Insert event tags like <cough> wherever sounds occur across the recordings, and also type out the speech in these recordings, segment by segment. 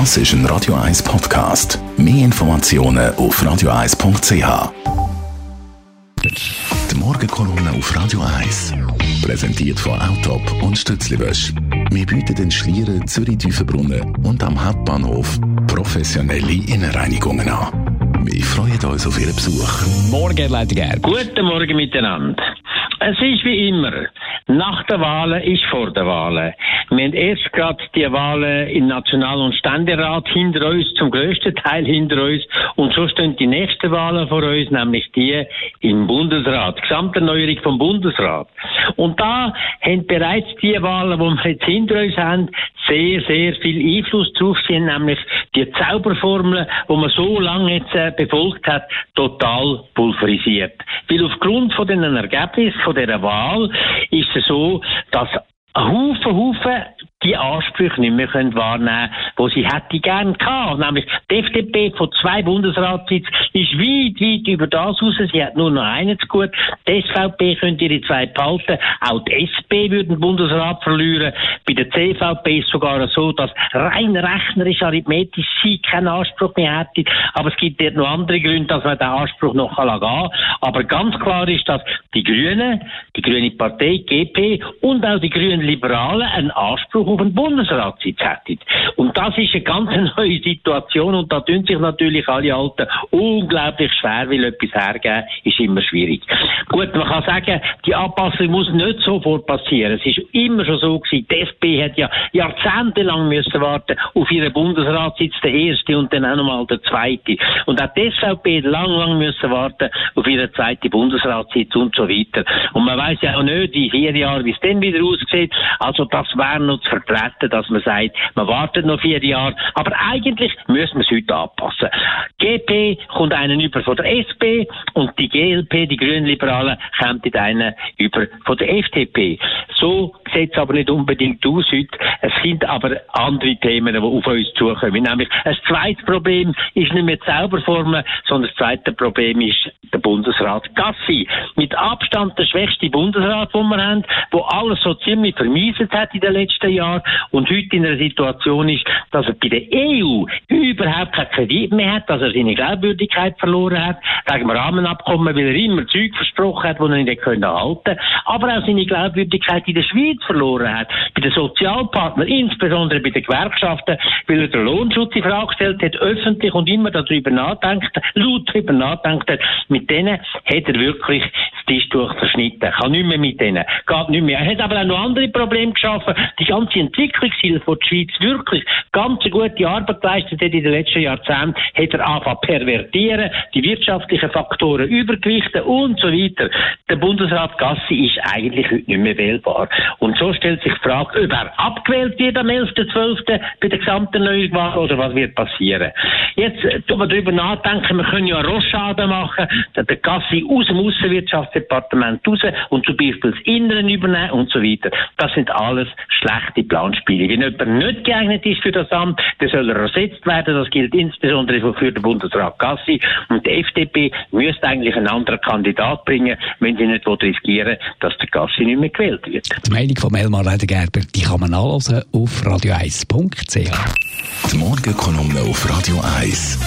Das ist ein Radio 1 Podcast. Mehr Informationen auf radio1.ch. Die Morgenkolonne auf Radio 1. Präsentiert von Autop und Stützliwösch. Wir bieten den Schlieren Zürich-Tüfenbrunnen und am Hauptbahnhof professionelle Innenreinigungen an. Wir freuen uns auf Ihren Besuch. Morgen, Leiter Gerber. Guten Morgen miteinander. Es ist wie immer. Nach der Wahlen ist vor der Wahlen. Wir haben erst gerade die Wahlen im National- und Ständerat hinter uns, zum größten Teil hinter uns. Und so stehen die nächsten Wahlen vor uns, nämlich die im Bundesrat. Gesamterneuerung vom Bundesrat. Und da haben bereits die Wahlen, die wir jetzt hinter uns haben, sehr, sehr viel Einfluss drauf sind, nämlich die Zauberformel, die man so lange jetzt äh, befolgt hat, total pulverisiert. Weil aufgrund von den Ergebnissen von dieser Wahl ist es so, dass Haufen, Haufen die Ansprüche nicht mehr können wahrnehmen können, die sie hätte gern gehabt. Nämlich die FDP von zwei Bundesratssitzen ist weit, weit über das raus. Sie hat nur noch einen zu gut. Die SVP könnte ihre zwei behalten. Auch die SP würde den Bundesrat verlieren. Bei der CVP ist es sogar so, dass rein rechnerisch, arithmetisch sie keinen Anspruch mehr hätte. Aber es gibt dort noch andere Gründe, dass man den Anspruch noch gehen kann. Aber ganz klar ist, dass die Grünen, die Grüne Partei, GP und auch die Grünen Liberalen einen Anspruch auf einen Bundesratssitz hätten. Und das ist eine ganz <laughs> neue Situation und da tun sich natürlich alle Alten unglaublich schwer, weil etwas hergeben ist immer schwierig. Gut, man kann sagen, die Anpassung muss nicht sofort passieren. Es ist immer schon so gewesen. Die SP hat ja jahrzehntelang müssen warten auf ihren Bundesratssitz, der erste und dann auch nochmal der zweite. Und auch die SVP hat lang, lang müssen warten auf ihren zweiten Bundesratssitz und so weiter. Und man weiß ja auch nicht, in vier Jahren, wie es dann wieder aussieht. Also das wäre noch zu vertreten, dass man sagt, man wartet noch vier Jahre. Aber eigentlich müssen wir es heute anpassen. GP kommt einen über von der SP und die GLP, die Grünliberalen, kommt einen über von der FDP. So sieht aber nicht unbedingt aus heute. Es sind aber andere Themen, die auf uns zukommen. Nämlich ein zweites Problem ist nicht mehr die Zauberformel, sondern das zweite Problem ist der Bundesrat Gassi. Mit Abstand der schwächste Bundesrat, den wir haben, wo alles so ziemlich vermieset hat in den letzten Jahren und heute in einer Situation ist, dass er bei der EU überhaupt keinen Kredit mehr hat, dass er seine Glaubwürdigkeit verloren hat, wegen dem Rahmenabkommen, weil er immer Zeug versprochen hat, die er nicht halten aber auch seine Glaubwürdigkeit in der Schweiz verloren hat, bei den Sozialpartnern, insbesondere bei den Gewerkschaften, weil er den Lohnschutz in Frage gestellt hat, öffentlich und immer darüber nachdenkt, laut darüber nachdenkt hat, mit denen hat er wirklich das Tischtuch verschnitten, kann nicht mehr mit denen, geht nicht mehr. Er hat aber auch noch andere Probleme geschaffen, die ganze Entwicklungshilfe, die die Schweiz wirklich ganz gute Arbeit geleistet hat in den letzten Jahrzehnten, hat er angefangen pervertieren, die wirtschaftlichen Faktoren übergewichten und so weiter. Der Bundesrat Gassi ist eigentlich heute nicht mehr wählbar. Und so stellt sich die Frage, ob er abgewählt wird am 11.12. bei der gesamten Neuwahl oder was wird passieren. Jetzt tun wir darüber nachdenken, wir können ja Rochade machen, der Gassi aus dem Außenwirtschaftsdepartement raus und zum Beispiel das Inneren übernehmen und so weiter. Das sind alles schlechte Planspiele. Wenn jemand nicht geeignet ist für das Amt, dann soll er ersetzt werden. Das gilt insbesondere für den Bundesrat Gassi. Und die FDP müsste eigentlich einen anderen Kandidat bringen, wenn sie nicht riskieren dass der Gassi nicht mehr gewählt wird. Die Meinung von Elmar Ledergerber, die kann man nachlesen auf radio1.ch. Die Morgenkolumne auf Radio 1.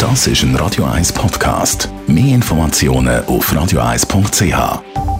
Das ist ein Radio 1 Podcast. Mehr Informationen auf radio1.ch.